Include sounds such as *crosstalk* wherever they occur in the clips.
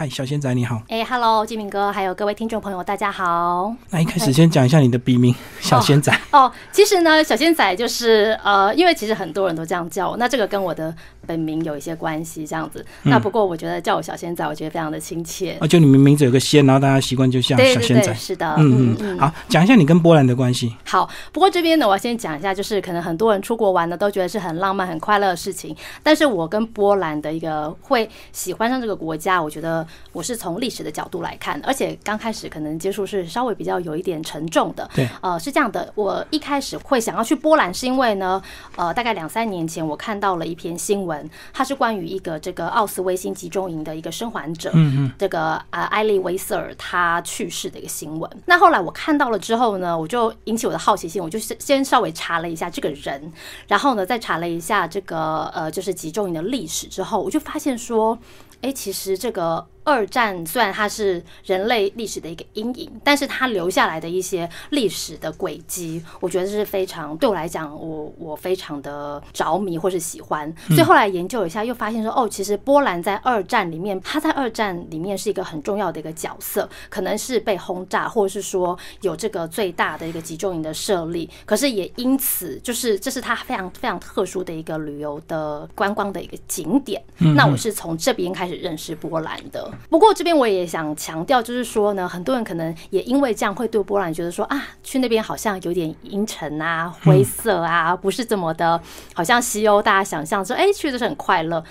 嗨，小仙仔你好。哎，Hello，金明哥，还有各位听众朋友，大家好。那一开始先讲一下你的笔名小仙仔。哦，其实呢，小仙仔就是呃，因为其实很多人都这样叫我，那这个跟我的本名有一些关系，这样子。那不过我觉得叫我小仙仔，我觉得非常的亲切。啊，就你们名字有个仙，然后大家习惯就像小仙仔。是的，嗯嗯。好，讲一下你跟波兰的关系。好，不过这边呢，我要先讲一下，就是可能很多人出国玩呢，都觉得是很浪漫、很快乐的事情。但是我跟波兰的一个会喜欢上这个国家，我觉得我是从历历史的角度来看，而且刚开始可能接触是稍微比较有一点沉重的。对，呃，是这样的，我一开始会想要去波兰，是因为呢，呃，大概两三年前我看到了一篇新闻，它是关于一个这个奥斯威辛集中营的一个生还者，嗯嗯，这个啊艾利维瑟尔他去世的一个新闻。那后来我看到了之后呢，我就引起我的好奇心，我就先稍微查了一下这个人，然后呢再查了一下这个呃就是集中营的历史之后，我就发现说，哎，其实这个。二战虽然它是人类历史的一个阴影，但是它留下来的一些历史的轨迹，我觉得是非常对我来讲，我我非常的着迷或是喜欢。所以后来研究一下，又发现说，哦，其实波兰在二战里面，它在二战里面是一个很重要的一个角色，可能是被轰炸，或者是说有这个最大的一个集中营的设立。可是也因此，就是这是它非常非常特殊的一个旅游的观光的一个景点。那我是从这边开始认识波兰的。不过这边我也想强调，就是说呢，很多人可能也因为这样会对波兰觉得说啊，去那边好像有点阴沉啊、灰色啊，不是这么的，好像西欧大家想象说，哎，去的是很快乐。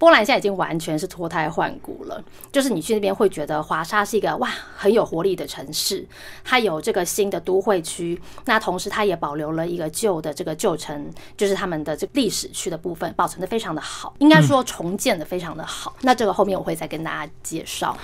波兰现在已经完全是脱胎换骨了，就是你去那边会觉得华沙是一个哇很有活力的城市，它有这个新的都会区，那同时它也保留了一个旧的这个旧城，就是他们的这历史区的部分保存的非常的好，应该说重建的非常的好。那这个后面我会再跟大家介绍。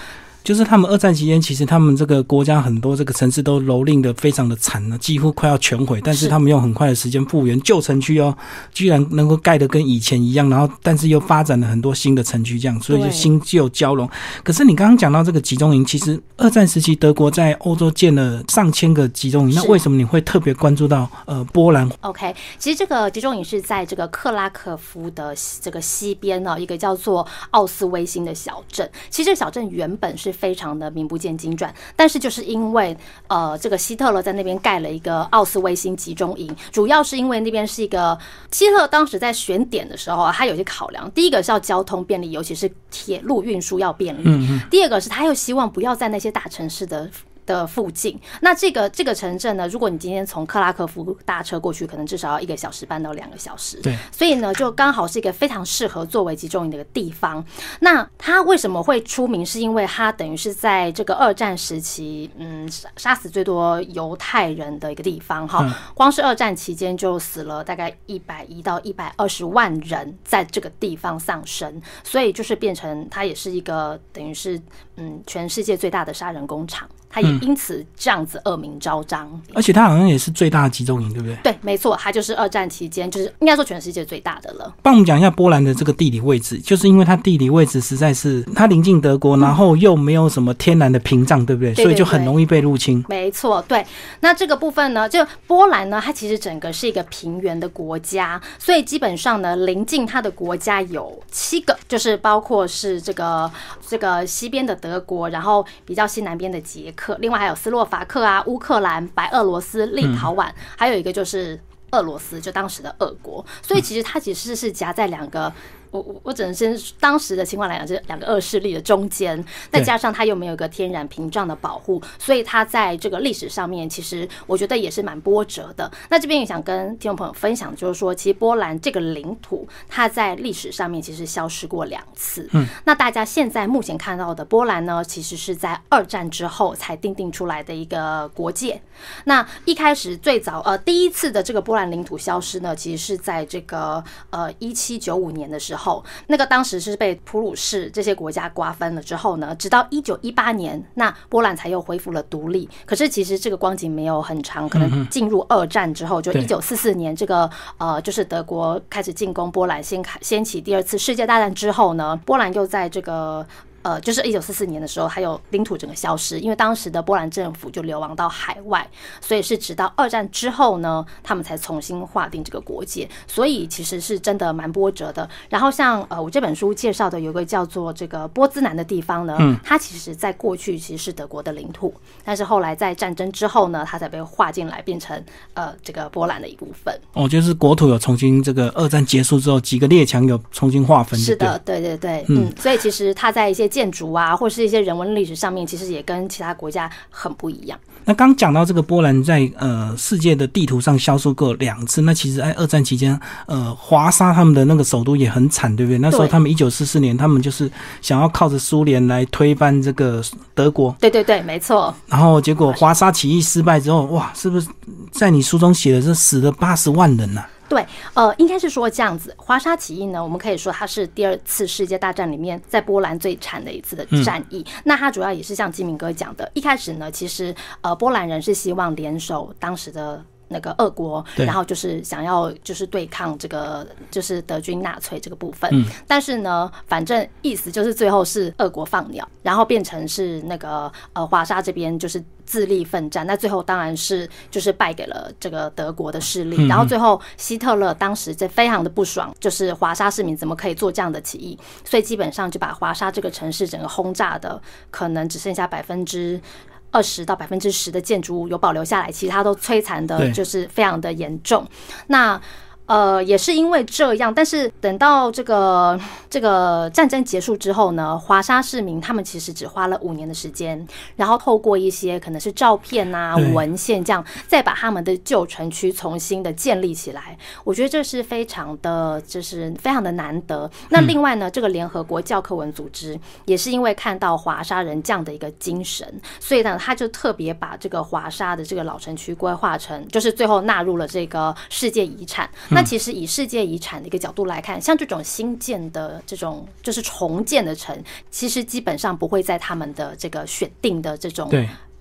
就是他们二战期间，其实他们这个国家很多这个城市都蹂躏的非常的惨了，几乎快要全毁。但是他们用很快的时间复原旧城区哦，居然能够盖得跟以前一样，然后但是又发展了很多新的城区，这样所以就新旧交融。可是你刚刚讲到这个集中营，其实二战时期德国在欧洲建了上千个集中营，那为什么你会特别关注到呃波兰？OK，其实这个集中营是在这个克拉科夫的这个西边呢，一个叫做奥斯威辛的小镇。其实这个小镇原本是。非常的名不见经传，但是就是因为呃，这个希特勒在那边盖了一个奥斯威辛集中营，主要是因为那边是一个希特勒当时在选点的时候，他有些考量，第一个是要交通便利，尤其是铁路运输要便利，第二个是他又希望不要在那些大城市的。的附近，那这个这个城镇呢？如果你今天从克拉科夫搭车过去，可能至少要一个小时半到两个小时。对，所以呢，就刚好是一个非常适合作为集中营的一个地方。那它为什么会出名？是因为它等于是在这个二战时期，嗯，杀死最多犹太人的一个地方。哈，光是二战期间就死了大概一百一到一百二十万人在这个地方丧生，所以就是变成它也是一个等于是嗯全世界最大的杀人工厂。他也因此这样子恶名昭彰，而且他好像也是最大的集中营，对不对？对，没错，他就是二战期间，就是应该说全世界最大的了。帮我们讲一下波兰的这个地理位置，就是因为它地理位置实在是它临近德国，然后又没有什么天然的屏障，对不对？所以就很容易被入侵。没错，对。那这个部分呢，就波兰呢，它其实整个是一个平原的国家，所以基本上呢，临近它的国家有七个，就是包括是这个这个西边的德国，然后比较西南边的捷。克，另外还有斯洛伐克啊、乌克兰、白俄罗斯、立陶宛，还有一个就是俄罗斯，就当时的俄国。所以其实它其实是夹在两个。我我我只能先当时的情况来讲，是两个恶势力的中间，再加上它又没有一个天然屏障的保护，所以它在这个历史上面，其实我觉得也是蛮波折的。那这边也想跟听众朋友分享，就是说，其实波兰这个领土，它在历史上面其实消失过两次。嗯，那大家现在目前看到的波兰呢，其实是在二战之后才定定出来的一个国界。那一开始最早呃第一次的这个波兰领土消失呢，其实是在这个呃一七九五年的时候。后，那个当时是被普鲁士这些国家瓜分了之后呢，直到一九一八年，那波兰才又恢复了独立。可是其实这个光景没有很长，可能进入二战之后，就一九四四年，这个呃，就是德国开始进攻波兰，先开掀起第二次世界大战之后呢，波兰又在这个。呃，就是一九四四年的时候，还有领土整个消失，因为当时的波兰政府就流亡到海外，所以是直到二战之后呢，他们才重新划定这个国界，所以其实是真的蛮波折的。然后像呃，我这本书介绍的有个叫做这个波兹南的地方呢，它其实在过去其实是德国的领土，但是后来在战争之后呢，它才被划进来变成呃这个波兰的一部分。哦，就是国土有重新这个二战结束之后，几个列强有重新划分。是的，对对对，嗯，所以其实它在一些建筑啊，或是一些人文历史上面，其实也跟其他国家很不一样。那刚讲到这个波兰在呃世界的地图上销售过两次，那其实在二战期间，呃华沙他们的那个首都也很惨，对不对？那时候他们一九四四年，他们就是想要靠着苏联来推翻这个德国。对对对，没错。然后结果华沙起义失败之后，哇，是不是在你书中写的是死了八十万人呐？对，呃，应该是说这样子，华沙起义呢，我们可以说它是第二次世界大战里面在波兰最惨的一次的战役。那它主要也是像金明哥讲的，一开始呢，其实呃，波兰人是希望联手当时的。那个俄国，然后就是想要就是对抗这个就是德军纳粹这个部分，但是呢，反正意思就是最后是俄国放鸟，然后变成是那个呃华沙这边就是自力奋战，那最后当然是就是败给了这个德国的势力，然后最后希特勒当时就非常的不爽，就是华沙市民怎么可以做这样的起义，所以基本上就把华沙这个城市整个轰炸的可能只剩下百分之。二十到百分之十的建筑物有保留下来，其他都摧残的，就是非常的严重。那。呃，也是因为这样，但是等到这个 *sighs* 这个战争结束之后呢，华沙市民他们其实只花了五年的时间，然后透过一些可能是照片啊、文献这样，再把他们的旧城区重新的建立起来。我觉得这是非常的，就是非常的难得。那另外呢，这个联合国教科文组织也是因为看到华沙人这样的一个精神，所以呢，他就特别把这个华沙的这个老城区规划成，就是最后纳入了这个世界遗产。那其实以世界遗产的一个角度来看，像这种新建的这种就是重建的城，其实基本上不会在他们的这个选定的这种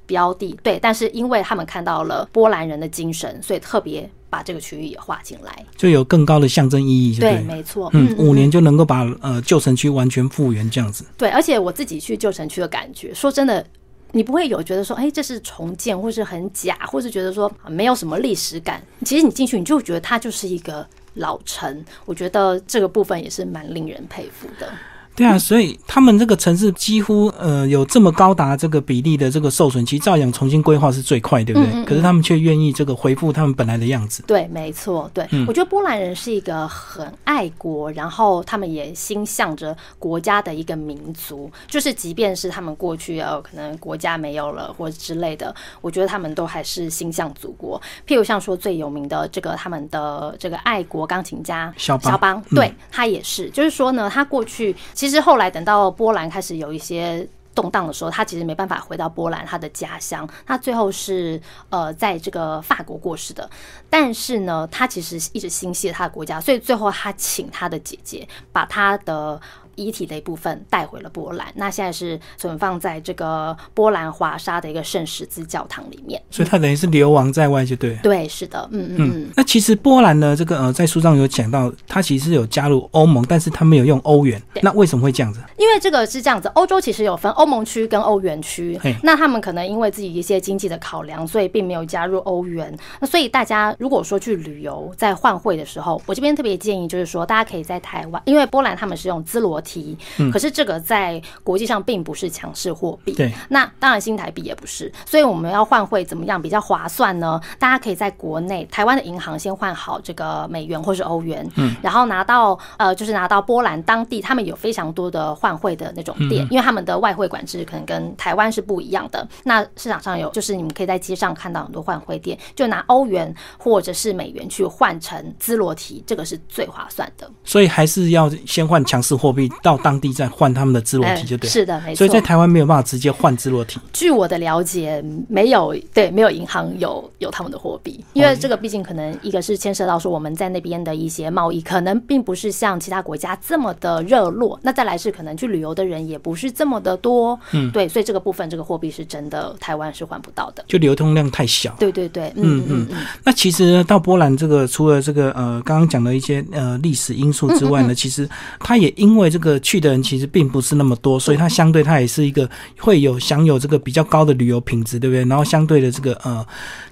标的。对，但是因为他们看到了波兰人的精神，所以特别把这个区域也划进来，就有更高的象征意义。对，没错。嗯，五年就能够把呃旧城区完全复原这样子。对，而且我自己去旧城区的感觉，说真的。你不会有觉得说，哎，这是重建，或是很假，或是觉得说没有什么历史感。其实你进去，你就觉得它就是一个老城。我觉得这个部分也是蛮令人佩服的。对啊，所以他们这个城市几乎呃有这么高达这个比例的这个受损，其实照样重新规划是最快，对不对？可是他们却愿意这个恢复他们本来的样子。对，没错，对。我觉得波兰人是一个很爱国，然后他们也心向着国家的一个民族。就是即便是他们过去呃可能国家没有了或者之类的，我觉得他们都还是心向祖国。譬如像说最有名的这个他们的这个爱国钢琴家肖肖邦，对他也是，就是说呢，他过去。其其实后来等到波兰开始有一些动荡的时候，他其实没办法回到波兰他的家乡，他最后是呃在这个法国过世的。但是呢，他其实一直心系他的国家，所以最后他请他的姐姐把他的。遗体的一部分带回了波兰，那现在是存放在这个波兰华沙的一个圣十字教堂里面，所以他等于是流亡在外，就对。对，是的，嗯嗯嗯。那其实波兰呢，这个呃，在书上有讲到，他其实有加入欧盟，但是他没有用欧元。那为什么会这样子？因为这个是这样子，欧洲其实有分欧盟区跟欧元区，那他们可能因为自己一些经济的考量，所以并没有加入欧元。那所以大家如果说去旅游，在换汇的时候，我这边特别建议就是说，大家可以在台湾，因为波兰他们是用兹罗。提，可是这个在国际上并不是强势货币。对，那当然新台币也不是，所以我们要换汇怎么样比较划算呢？大家可以在国内台湾的银行先换好这个美元或是欧元，嗯，然后拿到呃，就是拿到波兰当地，他们有非常多的换汇的那种店，因为他们的外汇管制可能跟台湾是不一样的。那市场上有，就是你们可以在街上看到很多换汇店，就拿欧元或者是美元去换成兹罗提，这个是最划算的。所以还是要先换强势货币。到当地再换他们的自裸体就对，是的，没错。所以在台湾没有办法直接换自裸体。据我的了解，没有对，没有银行有有他们的货币，因为这个毕竟可能一个是牵涉到说我们在那边的一些贸易，可能并不是像其他国家这么的热络。那再来是可能去旅游的人也不是这么的多，嗯，对，所以这个部分这个货币是真的台湾是换不到的，就流通量太小。对对对，嗯嗯嗯。那其实到波兰这个除了这个呃刚刚讲的一些呃历史因素之外呢，*laughs* 其实它也因为这个。个去的人其实并不是那么多，所以它相对它也是一个会有享有这个比较高的旅游品质，对不对？然后相对的这个呃。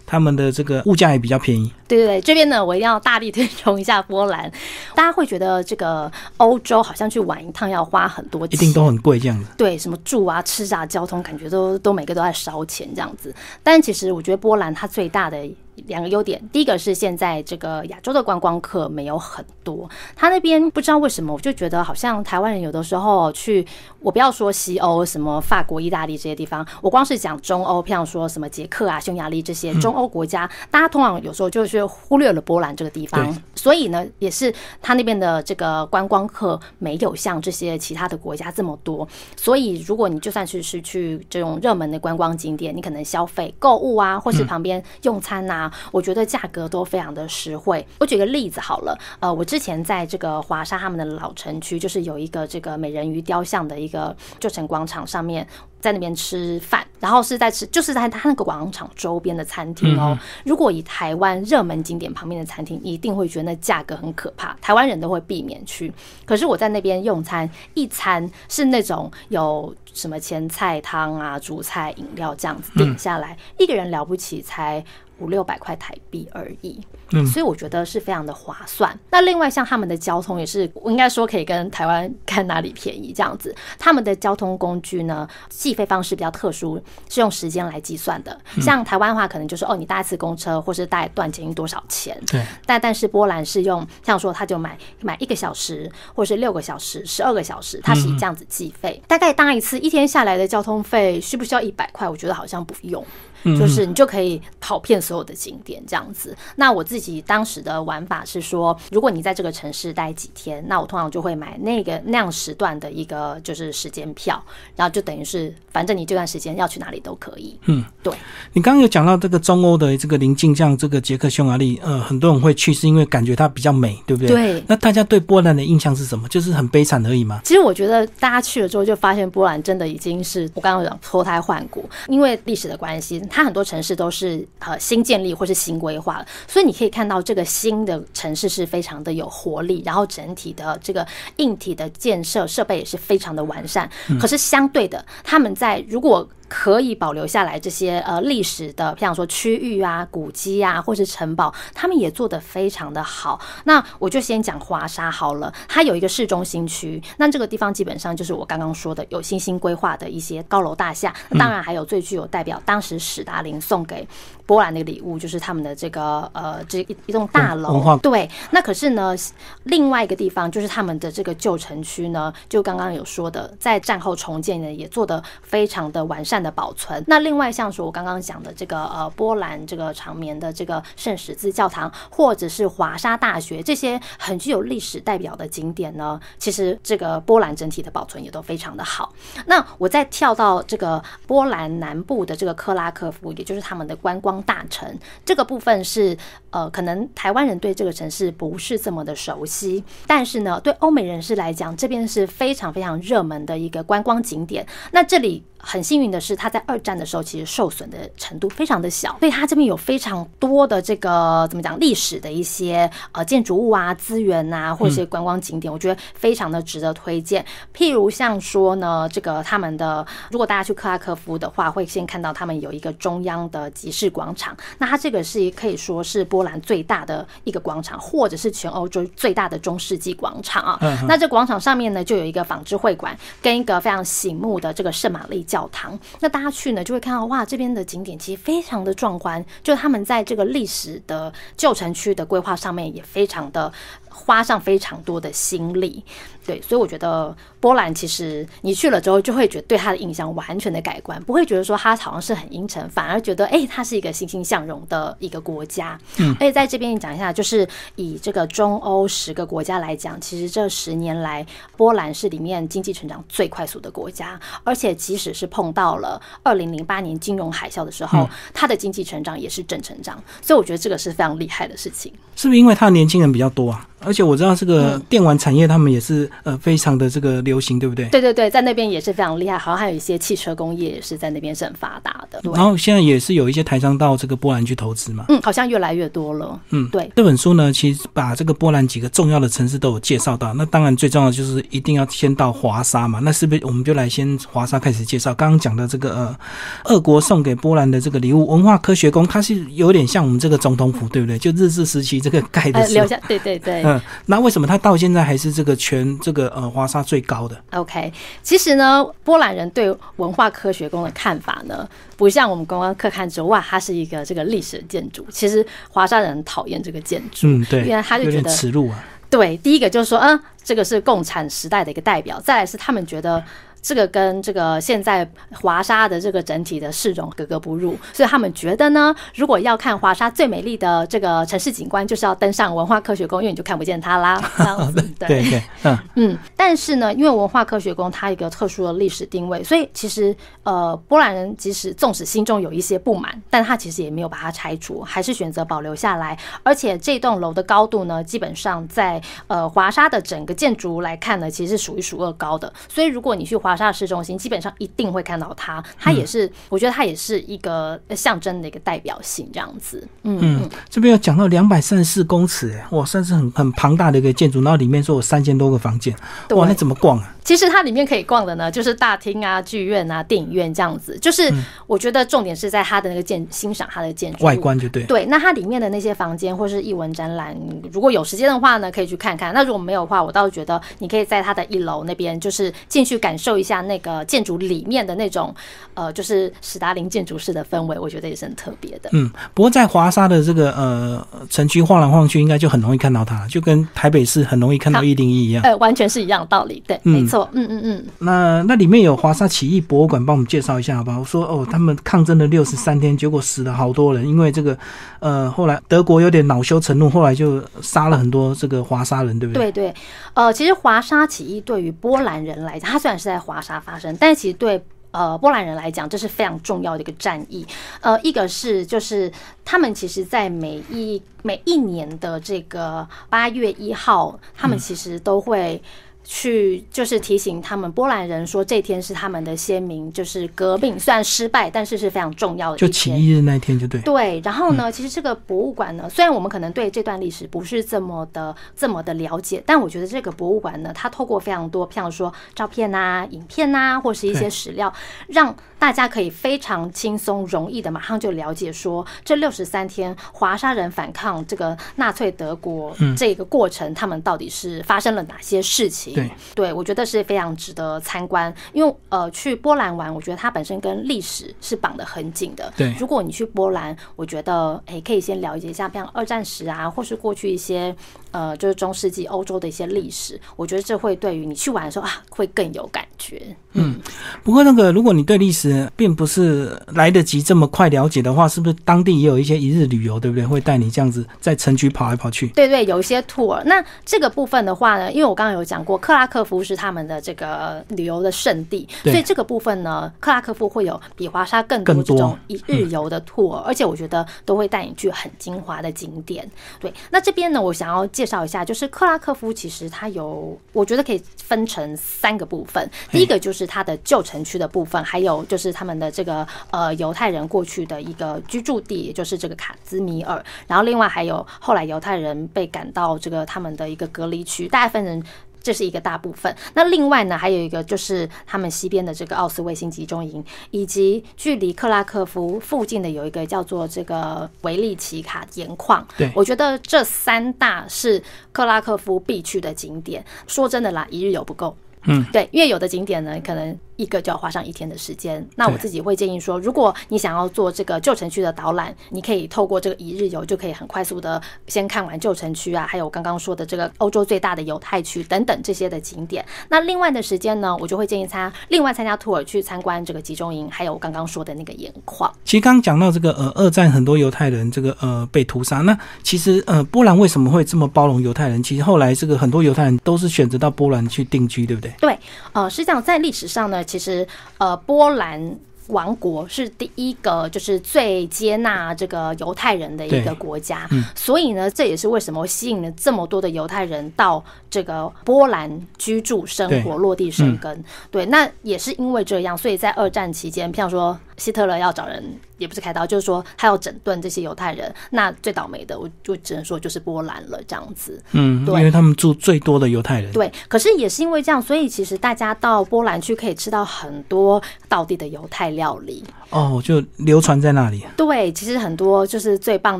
他们的这个物价也比较便宜。对对对，这边呢，我一定要大力推崇一下波兰。大家会觉得这个欧洲好像去玩一趟要花很多钱，一定都很贵这样子。对，什么住啊、吃啊、交通，感觉都都每个都在烧钱这样子。但其实我觉得波兰它最大的。两个优点，第一个是现在这个亚洲的观光客没有很多，他那边不知道为什么，我就觉得好像台湾人有的时候去，我不要说西欧，什么法国、意大利这些地方，我光是讲中欧，譬如说什么捷克啊、匈牙利这些中欧国家，大家通常有时候就是忽略了波兰这个地方，所以呢，也是他那边的这个观光客没有像这些其他的国家这么多，所以如果你就算是是去这种热门的观光景点，你可能消费购物啊，或是旁边用餐呐。我觉得价格都非常的实惠。我举个例子好了，呃，我之前在这个华沙他们的老城区，就是有一个这个美人鱼雕像的一个旧城广场上面，在那边吃饭，然后是在吃，就是在他那个广场周边的餐厅哦。如果以台湾热门景点旁边的餐厅，一定会觉得那价格很可怕，台湾人都会避免去。可是我在那边用餐，一餐是那种有什么前菜、汤啊、主菜、饮料这样子点下来，一个人了不起才。五六百块台币而已，嗯，所以我觉得是非常的划算。那另外像他们的交通也是，我应该说可以跟台湾看哪里便宜这样子。他们的交通工具呢，计费方式比较特殊，是用时间来计算的。像台湾的话，可能就是哦，你搭一次公车或是搭一段捷运多少钱？对。但但是波兰是用像说，他就买买一个小时，或是六个小时、十二个小时，他是以这样子计费。大概搭一次一天下来的交通费需不需要一百块？我觉得好像不用。就是你就可以跑遍所有的景点这样子。那我自己当时的玩法是说，如果你在这个城市待几天，那我通常就会买那个那样时段的一个就是时间票，然后就等于是反正你这段时间要去哪里都可以。嗯，对。你刚刚有讲到这个中欧的这个邻近，像这个捷克、匈牙利，呃，很多人会去是因为感觉它比较美，对不对？对。那大家对波兰的印象是什么？就是很悲惨而已吗？其实我觉得大家去了之后就发现，波兰真的已经是我刚刚讲脱胎换骨，因为历史的关系。它很多城市都是呃新建立或是新规划，所以你可以看到这个新的城市是非常的有活力，然后整体的这个硬体的建设设备也是非常的完善。可是相对的，他们在如果可以保留下来这些呃历史的，像说区域啊、古迹啊，或是城堡，他们也做得非常的好。那我就先讲华沙好了，它有一个市中心区，那这个地方基本上就是我刚刚说的有新兴规划的一些高楼大厦，当然还有最具有代表当时史达林送给。波兰的礼物就是他们的这个呃，这一一栋大楼。对，那可是呢，另外一个地方就是他们的这个旧城区呢，就刚刚有说的，在战后重建呢，也做的非常的完善的保存。那另外像是我刚刚讲的这个呃，波兰这个长眠的这个圣十字教堂，或者是华沙大学这些很具有历史代表的景点呢，其实这个波兰整体的保存也都非常的好。那我再跳到这个波兰南部的这个克拉科夫，也就是他们的观光。大城这个部分是呃，可能台湾人对这个城市不是这么的熟悉，但是呢，对欧美人士来讲，这边是非常非常热门的一个观光景点。那这里。很幸运的是，它在二战的时候其实受损的程度非常的小，所以它这边有非常多的这个怎么讲历史的一些呃建筑物啊、资源啊，或者是观光景点，我觉得非常的值得推荐。譬如像说呢，这个他们的如果大家去克拉科夫的话，会先看到他们有一个中央的集市广场，那它这个是可以说是波兰最大的一个广场，或者是全欧洲最大的中世纪广场啊。那这广场上面呢，就有一个纺织会馆，跟一个非常醒目的这个圣玛丽。教堂，那大家去呢就会看到哇，这边的景点其实非常的壮观，就他们在这个历史的旧城区的规划上面也非常的花上非常多的心力。对，所以我觉得波兰其实你去了之后，就会觉得对他的印象完全的改观，不会觉得说他好像是很阴沉，反而觉得哎，他是一个欣欣向荣的一个国家。嗯，而且在这边讲一下，就是以这个中欧十个国家来讲，其实这十年来，波兰是里面经济成长最快速的国家，而且即使是碰到了二零零八年金融海啸的时候，它的经济成长也是正成长，所以我觉得这个是非常厉害的事情。是不是因为他的年轻人比较多啊？而且我知道这个电玩产业，他们也是。呃，非常的这个流行，对不对？对对对，在那边也是非常厉害，好像还有一些汽车工业也是在那边是很发达的。对然后现在也是有一些台商到这个波兰去投资嘛。嗯，好像越来越多了。嗯，对。这本书呢，其实把这个波兰几个重要的城市都有介绍到。那当然最重要的就是一定要先到华沙嘛。那是不是我们就来先华沙开始介绍？刚刚讲的这个呃，俄国送给波兰的这个礼物——文化科学宫，它是有点像我们这个总统府，对不对？就日治时期这个盖的呃，时候。留下，对对对。嗯，*laughs* 那为什么他到现在还是这个全这个呃华沙最高的？OK，其实呢，波兰人对文化科学宫的看法呢，不像我们观光客看之哇，它是一个这个历史的建筑。其实华沙人讨厌这个建筑，嗯，对，因为他就觉得耻辱啊。对，第一个就是说，嗯，这个是共产时代的一个代表；再来是他们觉得这个跟这个现在华沙的这个整体的市容格格不入，所以他们觉得呢，如果要看华沙最美丽的这个城市景观，就是要登上文化科学宫，因为你就看不见它啦。这样子，对对对，嗯嗯，但是呢，因为文化科学宫它一个特殊的历史定位，所以其实呃，波兰人即使纵使心中有一些不满，但他其实也没有把它拆除，还是选择保留下来。而且这栋楼的高度呢，基本上在呃华沙的整个建筑来看呢，其实是数一数二高的。所以如果你去华沙市中心，基本上一定会看到它。它也是，我觉得它也是一个象征的一个代表性，这样子。嗯嗯，这边有讲到两百三十四公尺，哎，哇，算是很很庞大的一个建筑，然后里面说有三千多个房间，哇，那怎么逛啊？其实它里面可以逛的呢，就是大厅啊、剧院啊、电影院这样子。就是我觉得重点是在它的那个建欣赏它的建筑外观就对。对，那它里面的那些房间或是艺文展览，如果有时间的话呢，可以去看看。那如果没有的话，我倒是觉得你可以在它的一楼那边，就是进去感受一下那个建筑里面的那种，呃，就是史达林建筑式的氛围，我觉得也是很特别的。嗯，不过在华沙的这个呃城区晃来晃去，应该就很容易看到它，就跟台北市很容易看到一零一一样。呃，完全是一样的道理。对，没错。嗯嗯嗯。那那里面有华沙起义博物馆，帮我们介绍一下好不好？我说哦，他们抗争了六十三天，结果死了好多人，因为这个呃后来德国有点恼羞成怒，后来就杀了很多这个华沙人，对不对？对对，呃，其实华沙起义对于波兰人来讲，他虽然是在华沙发生，但是其实对。呃，波兰人来讲，这是非常重要的一个战役。呃，一个是就是他们其实，在每一每一年的这个八月一号，他们其实都会。去就是提醒他们波兰人说，这天是他们的先民，就是革命虽然失败，但是是非常重要的。就起义日那一天就对。对，然后呢，其实这个博物馆呢，虽然我们可能对这段历史不是这么的这么的了解，但我觉得这个博物馆呢，它透过非常多，譬如说照片啊、影片啊，或是一些史料，让大家可以非常轻松、容易的马上就了解说，这六十三天华沙人反抗这个纳粹德国这个过程，他们到底是发生了哪些事情？对，对我觉得是非常值得参观，因为呃，去波兰玩，我觉得它本身跟历史是绑得很紧的。对，如果你去波兰，我觉得诶可以先了解一下，像二战时啊，或是过去一些呃，就是中世纪欧洲的一些历史，我觉得这会对于你去玩的时候啊，会更有感觉。嗯，不过那个，如果你对历史并不是来得及这么快了解的话，是不是当地也有一些一日旅游，对不对？会带你这样子在城区跑来跑去？对对，有一些 tour。那这个部分的话呢，因为我刚刚有讲过，克拉科夫是他们的这个旅游的圣地，所以这个部分呢，克拉科夫会有比华沙更多这种一日游的 tour，、而且我觉得都会带你去很精华的景点。对，那这边呢，我想要介绍一下，就是克拉科夫其实它有，我觉得可以分成三个部分。第一个就是它的旧城区的部分，还有就是他们的这个呃犹太人过去的一个居住地，也就是这个卡兹米尔。然后另外还有后来犹太人被赶到这个他们的一个隔离区，大部分人。这是一个大部分。那另外呢，还有一个就是他们西边的这个奥斯卫星集中营，以及距离克拉科夫附近的有一个叫做这个维利奇卡盐矿。对，我觉得这三大是克拉科夫必去的景点。说真的啦，一日游不够。嗯，对，因为有的景点呢，可能一个就要花上一天的时间。那我自己会建议说，如果你想要做这个旧城区的导览，你可以透过这个一日游，就可以很快速的先看完旧城区啊，还有刚刚说的这个欧洲最大的犹太区等等这些的景点。那另外的时间呢，我就会建议他另外参加 tour 去参观这个集中营，还有刚刚说的那个盐矿。其实刚刚讲到这个呃，二战很多犹太人这个呃被屠杀，那其实呃波兰为什么会这么包容犹太人？其实后来这个很多犹太人都是选择到波兰去定居，对不对？对，呃，实际上在历史上呢，其实呃，波兰王国是第一个就是最接纳这个犹太人的一个国家，所以呢，这也是为什么吸引了这么多的犹太人到这个波兰居住、生活、落地生根。对，那也是因为这样，所以在二战期间，譬如说希特勒要找人，也不是开刀，就是说他要整顿这些犹太人。那最倒霉的，我就只能说就是波兰了，这样子。嗯，对因为他们住最多的犹太人。对，可是也是因为这样，所以其实大家到波兰去可以吃到很多道地的犹太料理。哦，就流传在那里。对，其实很多就是最棒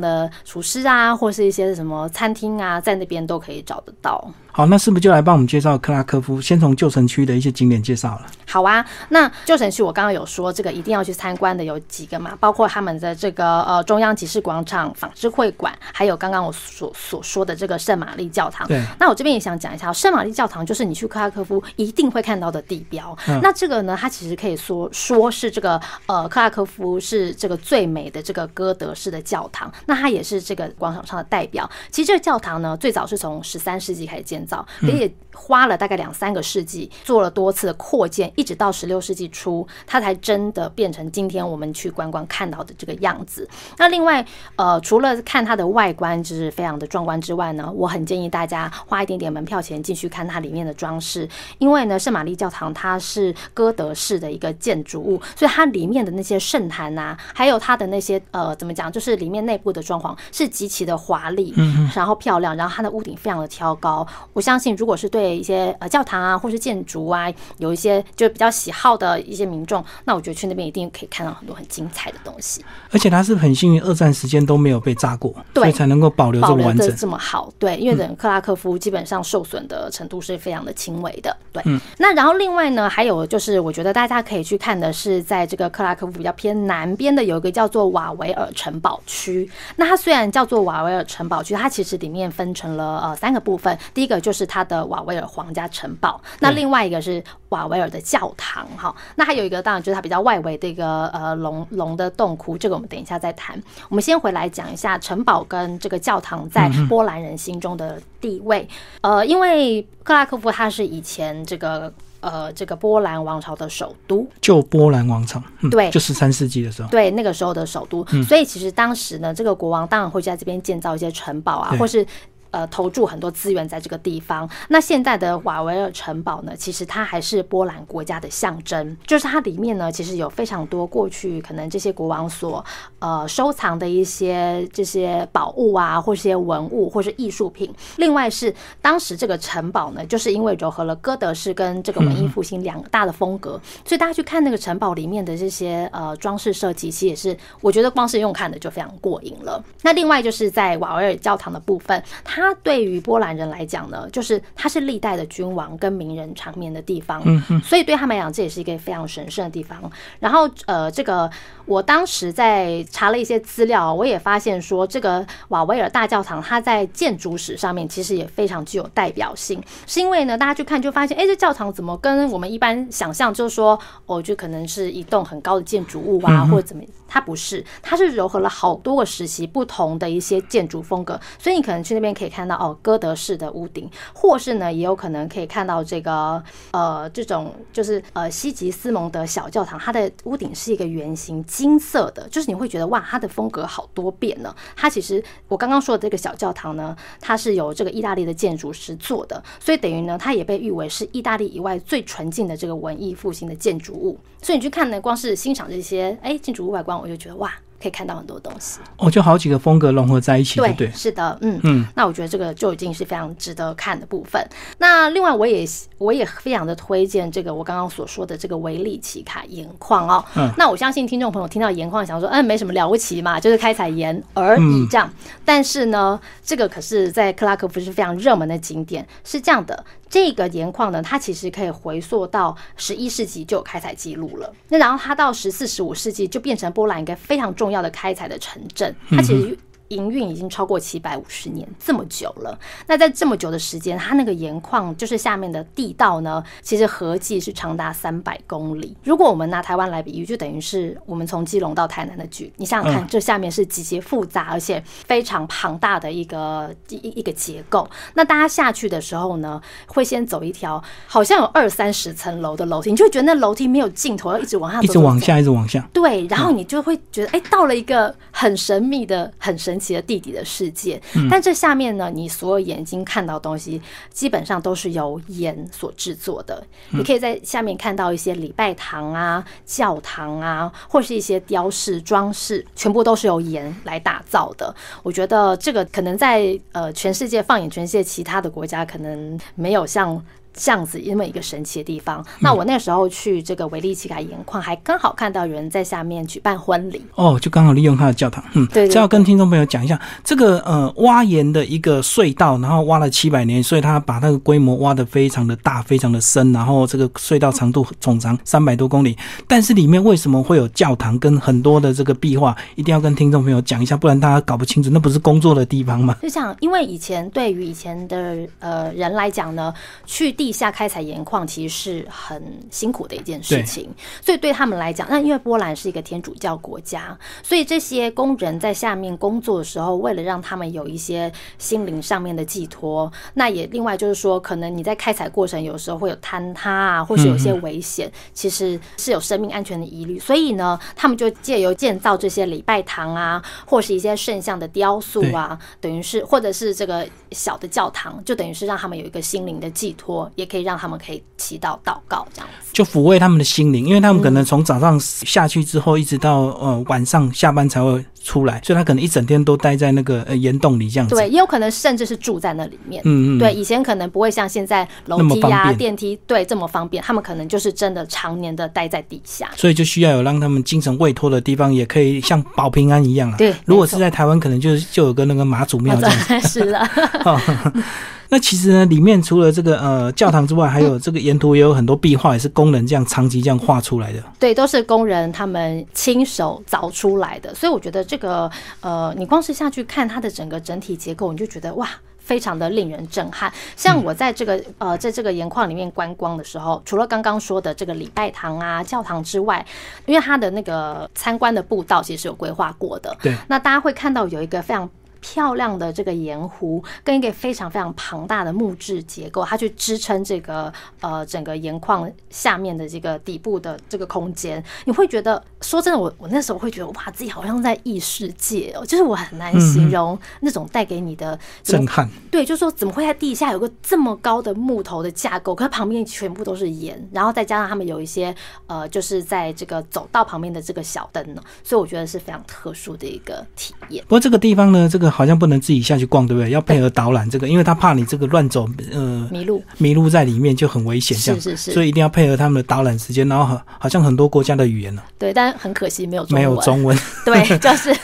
的厨师啊，或是一些什么餐厅啊，在那边都可以找得到。好，那是不是就来帮我们介绍克拉科夫？先从旧城区的一些景点介绍了。好啊，那旧城区我刚刚有说这个一定要去参观的有几个嘛，包括他们的这个呃中央集市广场、纺织会馆，还有刚刚我所所说的这个圣玛丽教堂。对，那我这边也想讲一下，圣玛丽教堂就是你去克拉科夫一定会看到的地标。那这个呢，它其实可以说说是这个呃克拉科夫是这个最美的这个哥德式的教堂，那它也是这个广场上的代表。其实这个教堂呢，最早是从十三世纪开始建造，也花了大概两三个世纪，做了多次的扩建，一直到十六世纪初，它才真的变成今天我们去观光看到的这个样子。那另外，呃，除了看它的外观就是非常的壮观之外呢，我很建议大家花一点点门票钱进去看它里面的装饰，因为呢，圣玛丽教堂它是哥德式的一个建筑物，所以它里面的那些圣坛啊，还有它的那些呃，怎么讲，就是里面内部的装潢是极其的华丽，嗯，然后漂亮，然后它的屋顶非常的挑高。我相信，如果是对一些呃教堂啊或是建筑啊有一些就比较喜好的一些民众，那我觉得去那边一定可以看到很多很精彩的东西。而且它是很幸运，二战时间都没有被炸过，对所以才能够保留这么完整。这么好，对，因为整个克拉科夫基本上受损的程度是非常的轻微的，对。那然后另外呢，还有就是我觉得大家可以去看的是，在这个克拉科夫比较偏南边的有一个叫做瓦维尔城堡区。那它虽然叫做瓦维尔城堡区，它其实里面分成了呃三个部分，第一个就是它的瓦维尔皇家城堡，那另外一个是瓦维尔的教堂，哈。那还有一个当然就是它比较外围的一个呃龙龙的洞窟，这个我们等一下再谈。我们先回来讲一下城堡跟这个教堂在波兰人心中的地位。呃，因为克拉科夫它是以前这个呃这个波兰王朝的首都，就波兰王朝，嗯、对就十三世纪的时候，对那个时候的首都，所以其实当时呢，这个国王当然会在这边建造一些城堡啊，或是。呃，投注很多资源在这个地方。那现在的瓦维尔城堡呢，其实它还是波兰国家的象征，就是它里面呢，其实有非常多过去可能这些国王所呃收藏的一些这些宝物啊，或是一些文物，或是艺术品。另外是当时这个城堡呢，就是因为糅合了哥德式跟这个文艺复兴两大的风格，所以大家去看那个城堡里面的这些呃装饰设计，其实也是我觉得光是用看的就非常过瘾了。那另外就是在瓦维尔教堂的部分，它对于波兰人来讲呢，就是它是历代的君王跟名人长眠的地方，所以对他们来讲，这也是一个非常神圣的地方。然后呃，这个我当时在查了一些资料，我也发现说，这个瓦维尔大教堂它在建筑史上面其实也非常具有代表性，是因为呢，大家去看就发现，哎，这教堂怎么跟我们一般想象就是说，哦，就可能是一栋很高的建筑物啊，或者怎么。它不是，它是糅合了好多个时期不同的一些建筑风格，所以你可能去那边可以看到哦，哥德式的屋顶，或是呢，也有可能可以看到这个呃这种就是呃西吉斯蒙德小教堂，它的屋顶是一个圆形金色的，就是你会觉得哇，它的风格好多变呢。它其实我刚刚说的这个小教堂呢，它是由这个意大利的建筑师做的，所以等于呢，它也被誉为是意大利以外最纯净的这个文艺复兴的建筑物。所以你去看呢，光是欣赏这些哎建筑物外观，我就觉得哇。可以看到很多东西，哦，就好几个风格融合在一起，对对？是的，嗯嗯。那我觉得这个就已经是非常值得看的部分。那另外，我也我也非常的推荐这个我刚刚所说的这个维利奇卡盐矿哦。嗯。那我相信听众朋友听到盐矿，想说，嗯，没什么了不起嘛，就是开采盐而已这样。但是呢，这个可是在克拉科夫是非常热门的景点，是这样的。这个盐矿呢，它其实可以回溯到十一世纪就有开采记录了。那然后它到十四、十五世纪就变成波兰一个非常重要的开采的城镇。它其实营运已经超过七百五十年这么久了。那在这么久的时间，它那个盐矿就是下面的地道呢，其实合计是长达三百公里。如果我们拿台湾来比喻，就等于是我们从基隆到台南的距离。你想想看，这下面是极其复杂而且非常庞大的一个一一个结构。那大家下去的时候呢，会先走一条好像有二三十层楼的楼梯，你就会觉得那楼梯没有尽头，要一直往下走，一直往下，一直往下。对，然后你就会觉得，哎，到了一个很神秘的、很神奇奇的地底的世界。但这下面呢，你所有眼睛看到的东西，基本上都是由盐所制作的。你可以在下面看到一些礼拜堂啊、教堂啊，或是一些雕饰装饰，全部都是由盐来打造的。我觉得这个可能在呃全世界放眼全世界其他的国家，可能没有像。这样子因为一个神奇的地方，那我那时候去这个维利奇卡盐矿，还刚好看到有人在下面举办婚礼。哦，就刚好利用他的教堂。嗯，对。这要跟听众朋友讲一下，这个呃挖盐的一个隧道，然后挖了七百年，所以他把那个规模挖的非常的大，非常的深，然后这个隧道长度总长三百多公里。但是里面为什么会有教堂跟很多的这个壁画？一定要跟听众朋友讲一下，不然大家搞不清楚，那不是工作的地方吗？就像因为以前对于以前的呃人来讲呢，去地下开采盐矿其实是很辛苦的一件事情，所以对他们来讲，那因为波兰是一个天主教国家，所以这些工人在下面工作的时候，为了让他们有一些心灵上面的寄托，那也另外就是说，可能你在开采过程有时候会有坍塌啊，或是有些危险，其实是有生命安全的疑虑，所以呢，他们就借由建造这些礼拜堂啊，或是一些圣像的雕塑啊，等于是或者是这个小的教堂，就等于是让他们有一个心灵的寄托，也可以让。他们可以祈祷、祷告这样子，就抚慰他们的心灵，因为他们可能从早上下去之后，一直到呃晚上下班才会出来，所以他可能一整天都待在那个呃岩洞里这样子。对，也有可能甚至是住在那里面。嗯嗯。对，以前可能不会像现在楼梯呀、电梯对这么方便，他们可能就是真的常年的待在底下。所以就需要有让他们精神慰托的地方，也可以像保平安一样啊。对，如果是在台湾，可能就就有个那个妈祖庙这样子。*laughs* 是的。*laughs* *laughs* 那其实呢，里面除了这个呃教堂之外，还有这个沿途也有很多壁画，也是工人这样长期这样画出来的。对，都是工人他们亲手凿出来的。所以我觉得这个呃，你光是下去看它的整个整体结构，你就觉得哇，非常的令人震撼。像我在这个呃，在这个盐矿里面观光的时候，除了刚刚说的这个礼拜堂啊、教堂之外，因为它的那个参观的步道其实有规划过的。对，那大家会看到有一个非常。漂亮的这个盐湖跟一个非常非常庞大的木质结构，它去支撑这个呃整个盐矿下面的这个底部的这个空间，你会觉得说真的，我我那时候会觉得哇，自己好像在异世界哦，就是我很难形容那种带给你的震撼。对，就是说怎么会在地下有个这么高的木头的架构，可是旁边全部都是盐，然后再加上他们有一些呃，就是在这个走道旁边的这个小灯呢，所以我觉得是非常特殊的一个体验。不过这个地方呢，这个。好像不能自己下去逛，对不对？要配合导览这个，因为他怕你这个乱走，呃，迷路，迷路在里面就很危险，这样。是是是，所以一定要配合他们的导览时间。然后好，好像很多国家的语言呢，对，但很可惜没有没有中文，*laughs* 对，就是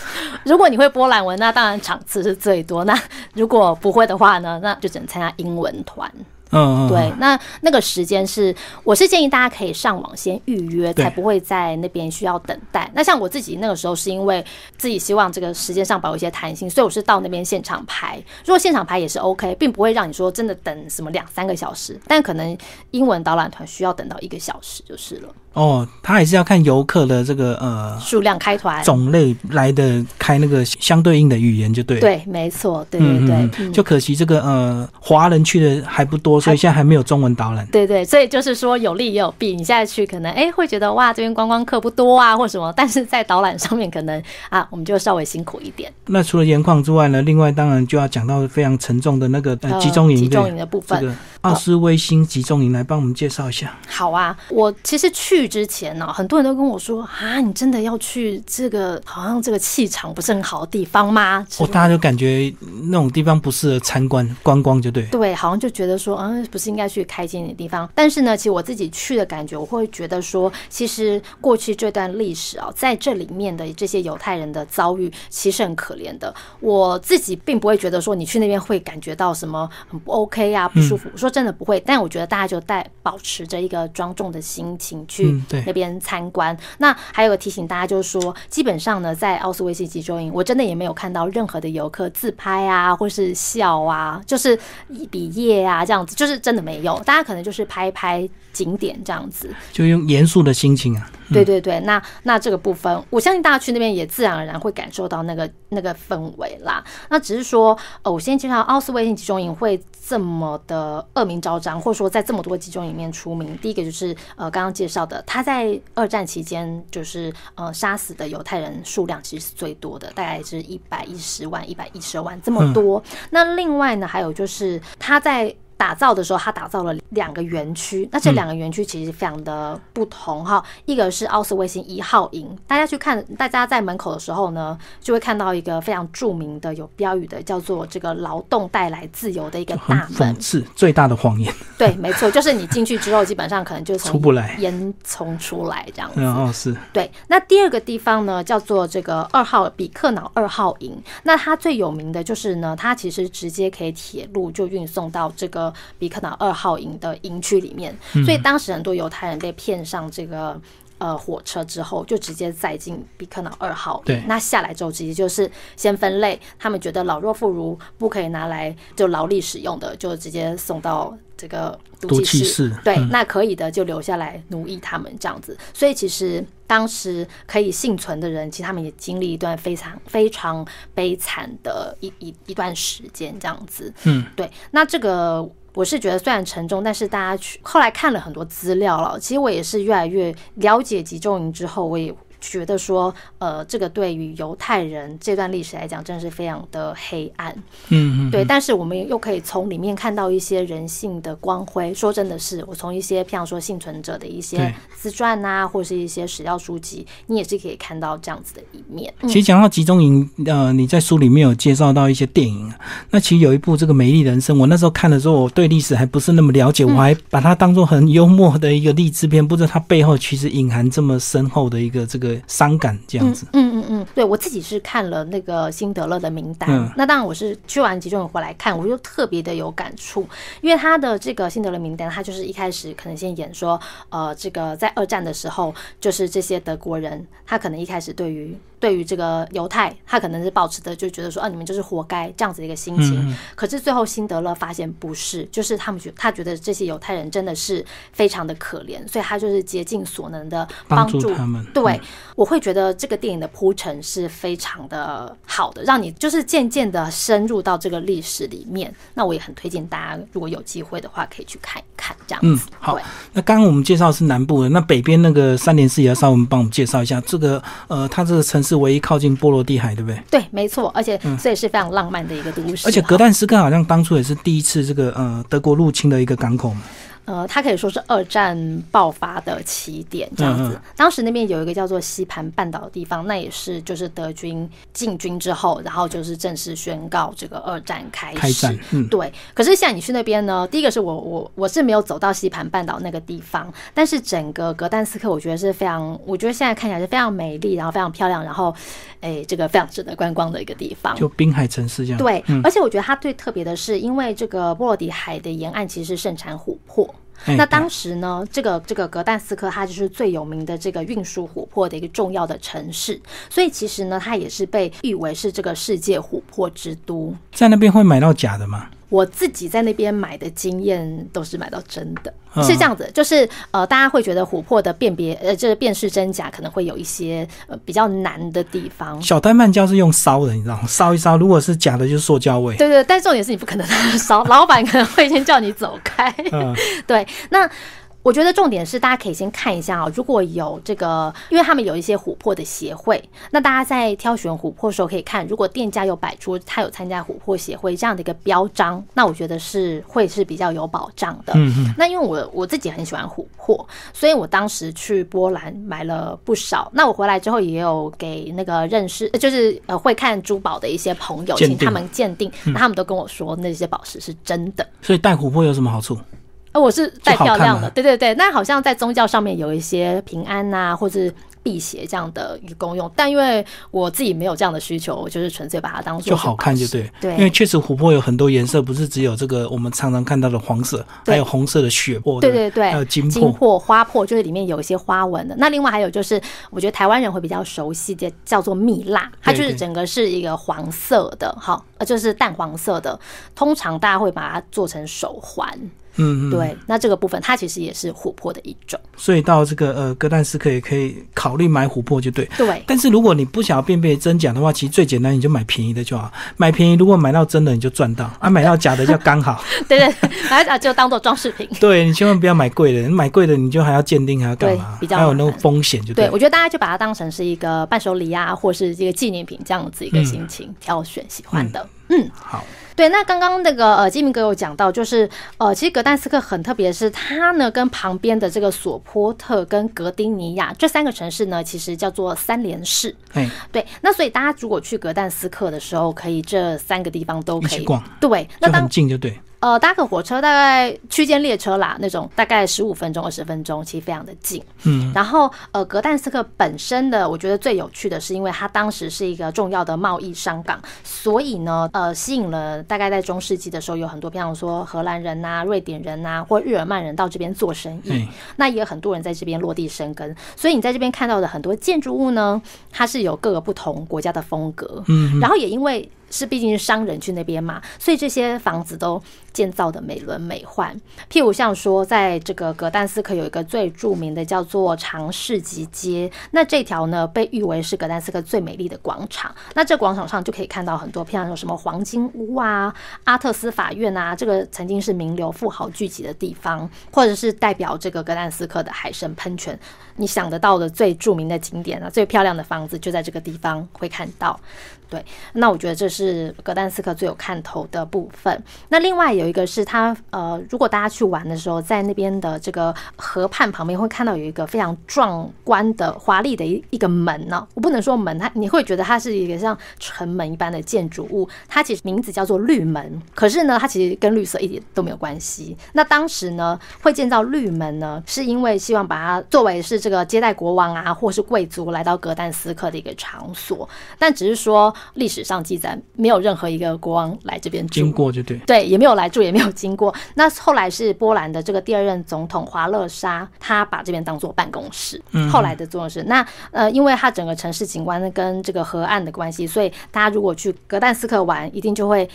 如果你会波兰文，那当然场次是最多；那如果不会的话呢，那就只能参加英文团。嗯，对，那那个时间是，我是建议大家可以上网先预约，才不会在那边需要等待。那像我自己那个时候是因为自己希望这个时间上保有一些弹性，所以我是到那边现场排。如果现场排也是 OK，并不会让你说真的等什么两三个小时，但可能英文导览团需要等到一个小时就是了。哦，他还是要看游客的这个呃数量开团种类来的开那个相对应的语言就对。对，没错，对对对。就可惜这个呃华人去的还不多，所以现在还没有中文导览。对对，所以就是说有利也有弊。你现在去可能哎会觉得哇这边观光客不多啊或什么，但是在导览上面可能啊我们就稍微辛苦一点。那除了盐矿之外呢，另外当然就要讲到非常沉重的那个呃集中营集中营的部分。这个奥斯威辛集中营来帮我们介绍一下。好啊，我其实去。之前呢，很多人都跟我说啊，你真的要去这个好像这个气场不是很好的地方吗？哦，大家就感觉那种地方不适合参观观光，就对。对，好像就觉得说，嗯，不是应该去开心的地方。但是呢，其实我自己去的感觉，我会觉得说，其实过去这段历史啊，在这里面的这些犹太人的遭遇，其实很可怜的。我自己并不会觉得说，你去那边会感觉到什么很不 OK 啊，不舒服。说真的不会，但我觉得大家就带保持着一个庄重的心情去。那边参观，那还有个提醒大家，就是说，基本上呢，在奥斯威辛集中营，我真的也没有看到任何的游客自拍啊，或是笑啊，就是比耶啊这样子，就是真的没有。大家可能就是拍拍景点这样子。就用严肃的心情啊。对对对，那那这个部分，我相信大家去那边也自然而然会感受到那个那个氛围啦。那只是说，呃，我先介绍奥斯威辛集中营会这么的恶名昭彰，或者说在这么多集中营里面出名。第一个就是呃刚刚介绍的，他在二战期间就是呃杀死的犹太人数量其实是最多的，大概是一百一十万、一百一十二万这么多。那另外呢，还有就是他在。打造的时候，他打造了两个园区。那这两个园区其实非常的不同哈。一个是奥斯威辛一号营，大家去看，大家在门口的时候呢，就会看到一个非常著名的有标语的，叫做“这个劳动带来自由”的一个大门。讽刺最大的谎言。对，没错，就是你进去之后，基本上可能就出不来，烟囱出来这样子。哦，是。对，那第二个地方呢，叫做这个二号比克瑙二号营。那它最有名的就是呢，它其实直接可以铁路就运送到这个。比克瑙二号营的营区里面，所以当时很多犹太人被骗上这个呃火车之后，就直接载进比克瑙二号。对，那下来之后直接就是先分类，他们觉得老弱妇孺不可以拿来就劳力使用的，就直接送到这个毒气室。对，那可以的就留下来奴役他们这样子。所以其实当时可以幸存的人，其实他们也经历一段非常非常悲惨的一一一段时间这样子。嗯，对，那这个。我是觉得虽然沉重，但是大家去后来看了很多资料了，其实我也是越来越了解集中营之后，我也。觉得说，呃，这个对于犹太人这段历史来讲，真的是非常的黑暗。嗯嗯，对。但是我们又可以从里面看到一些人性的光辉。说真的是，我从一些，譬如说幸存者的一些自传啊，或是一些史料书籍，你也是可以看到这样子的一面。其实讲到集中营，呃，你在书里面有介绍到一些电影啊。那其实有一部这个《美丽人生》，我那时候看的时候，我对历史还不是那么了解，我还把它当做很幽默的一个励志片，不知道它背后其实隐含这么深厚的一个这个。伤感这样子，嗯嗯嗯，对我自己是看了那个辛德勒的名单，那当然我是去完集中营回来看，我就特别的有感触，因为他的这个辛德勒名单，他就是一开始可能先演说，呃，这个在二战的时候，就是这些德国人，他可能一开始对于。对于这个犹太，他可能是保持的就觉得说，啊，你们就是活该这样子的一个心情。可是最后辛德勒发现不是，就是他们觉他觉得这些犹太人真的是非常的可怜，所以他就是竭尽所能的帮助他们。对，我会觉得这个电影的铺陈是非常的好的，让你就是渐渐的深入到这个历史里面。那我也很推荐大家，如果有机会的话，可以去看一看这样子。好，那刚刚我们介绍是南部的，那北边那个三联市也要稍微帮我们介绍一下这个呃，它这个城市。是唯一靠近波罗的海，对不对？对，没错，而且所以是非常浪漫的一个都市。而且格但斯克好像当初也是第一次这个呃德国入侵的一个港口嘛。呃，它可以说是二战爆发的起点，这样子。当时那边有一个叫做西盘半岛的地方，那也是就是德军进军之后，然后就是正式宣告这个二战开始。开战，嗯，对。可是现在你去那边呢，第一个是我我我是没有走到西盘半岛那个地方，但是整个格但斯克我觉得是非常，我觉得现在看起来是非常美丽，然后非常漂亮，然后哎，这个非常值得观光的一个地方。就滨海城市这样。对，而且我觉得它最特别的是，因为这个波罗的海的沿岸其实盛产琥珀。那当时呢，这个这个格但斯克，它就是最有名的这个运输琥珀的一个重要的城市，所以其实呢，它也是被誉为是这个世界琥珀之都。在那边会买到假的吗？我自己在那边买的经验都是买到真的，是这样子，就是呃，大家会觉得琥珀的辨别，呃，就是辨识真假可能会有一些呃比较难的地方。小丹曼胶是用烧的，你知道吗？烧一烧，如果是假的，就是塑胶味。对对，但重点是你不可能 *laughs* 烧，老板可能会先叫你走开。*laughs* 对，那。我觉得重点是大家可以先看一下啊，如果有这个，因为他们有一些琥珀的协会，那大家在挑选琥珀的时候可以看，如果店家有摆出他有参加琥珀协会这样的一个标章，那我觉得是会是比较有保障的。嗯嗯。那因为我我自己很喜欢琥珀，所以我当时去波兰买了不少。那我回来之后也有给那个认识，就是呃会看珠宝的一些朋友，请他们鉴定，那他们都跟我说那些宝石是真的。所以带琥珀有什么好处？呃，我是戴漂亮的，对对对，那好像在宗教上面有一些平安呐，或者辟邪这样的一个功用。但因为我自己没有这样的需求，我就是纯粹把它当做就好看就对。对，因为确实琥珀有很多颜色，不是只有这个我们常常看到的黄色，还有红色的血珀，对对对，还有金金珀、花珀，就是里面有一些花纹的。那另外还有就是，我觉得台湾人会比较熟悉的叫做蜜蜡，它就是整个是一个黄色的，好，呃，就是淡黄色的。通常大家会把它做成手环。嗯嗯，对，那这个部分它其实也是琥珀的一种。所以到这个呃哥谭斯克也可以考虑买琥珀就对。对，但是如果你不想要辨别真假的话，其实最简单，你就买便宜的就好。买便宜，如果买到真的，你就赚到；啊，*laughs* 买到假的就刚好。对对，买啊就当做装饰品。对你千万不要买贵的，你买贵的你就还要鉴定，还要干嘛？比较还有那个风险就对，了我觉得大家就把它当成是一个伴手礼啊，或是这个纪念品这样子一个心情，挑选喜欢的。嗯，好，对。那刚刚那个呃，基明哥有讲到，就是呃，其实格但斯克很特别，是它呢跟旁边的这个索波特跟格丁尼亚这三个城市呢，其实叫做三连市。哎，对，那所以大家如果去格但斯克的时候，可以这三个地方都可以逛，对，那当近就对。呃，搭个火车大概区间列车啦，那种大概十五分钟、二十分钟，其实非常的近。嗯，然后呃，格但斯克本身的，我觉得最有趣的是，因为它当时是一个重要的贸易商港，所以呢，呃，吸引了大概在中世纪的时候，有很多，比方说荷兰人呐、瑞典人呐、或日耳曼人到这边做生意。哎，那也有很多人在这边落地生根，所以你在这边看到的很多建筑物呢，它是有各个不同国家的风格。嗯，然后也因为是毕竟是商人去那边嘛，所以这些房子都建造的美轮美奂。譬如像说，在这个格但斯克有一个最著名的叫做长市集街，那这条呢被誉为是格但斯克最美丽的广场。那这广场上就可以看到很多，譬如有什么黄金屋啊、阿特斯法院啊，这个曾经是名流富豪聚集的地方，或者是代表这个格但斯克的海神喷泉。你想得到的最著名的景点啊，最漂亮的房子就在这个地方会看到。对，那我觉得这是格但斯克最有看头的部分。那另外有一个是它，呃，如果大家去玩的时候，在那边的这个河畔旁边会看到有一个非常壮观的、华丽的一一个门呢、我不能说门，它你会觉得它是一个像城门一般的建筑物，它其实名字叫做绿门，可是呢，它其实跟绿色一点都没有关系。那当时呢，会建造绿门呢，是因为希望把它作为是这个接待国王啊，或是贵族来到格但斯克的一个场所，但只是说历史上记载没有任何一个国王来这边住经过就对。对，也没有来住，也没有经过。那后来是波兰的这个第二任总统华勒沙，他把这边当做办公室。后来的作用是，那呃，因为它整个城市景观跟这个河岸的关系，所以大家如果去格但斯克玩，一定就会。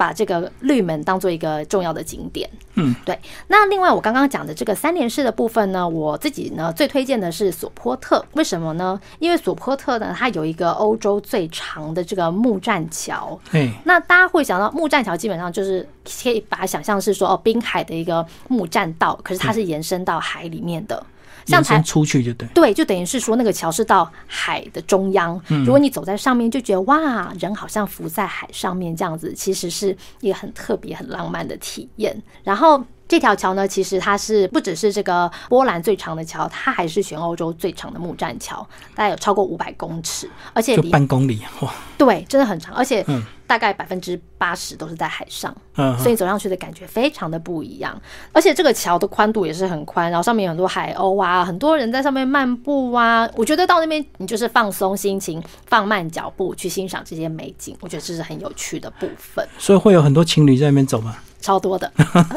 把这个绿门当做一个重要的景点，嗯，对。那另外我刚刚讲的这个三连式的部分呢，我自己呢最推荐的是索波特，为什么呢？因为索波特呢，它有一个欧洲最长的这个木栈桥，哎，那大家会想到木栈桥，基本上就是可以把它想象是说哦，滨海的一个木栈道，可是它是延伸到海里面的。像台延伸出去就对。对，就等于是说那个桥是到海的中央，如果你走在上面，就觉得哇，人好像浮在海上面这样子，其实是一个很特别、很浪漫的体验。然后。这条桥呢，其实它是不只是这个波兰最长的桥，它还是全欧洲最长的木栈桥，大概有超过五百公尺，而且就半公里哇，对真的很长，而且嗯大概百分之八十都是在海上。嗯，所以走上去的感觉非常的不一样，而且这个桥的宽度也是很宽，然后上面有很多海鸥啊，很多人在上面漫步啊。我觉得到那边你就是放松心情，放慢脚步去欣赏这些美景，我觉得这是很有趣的部分，所以会有很多情侣在那边走嘛。超多的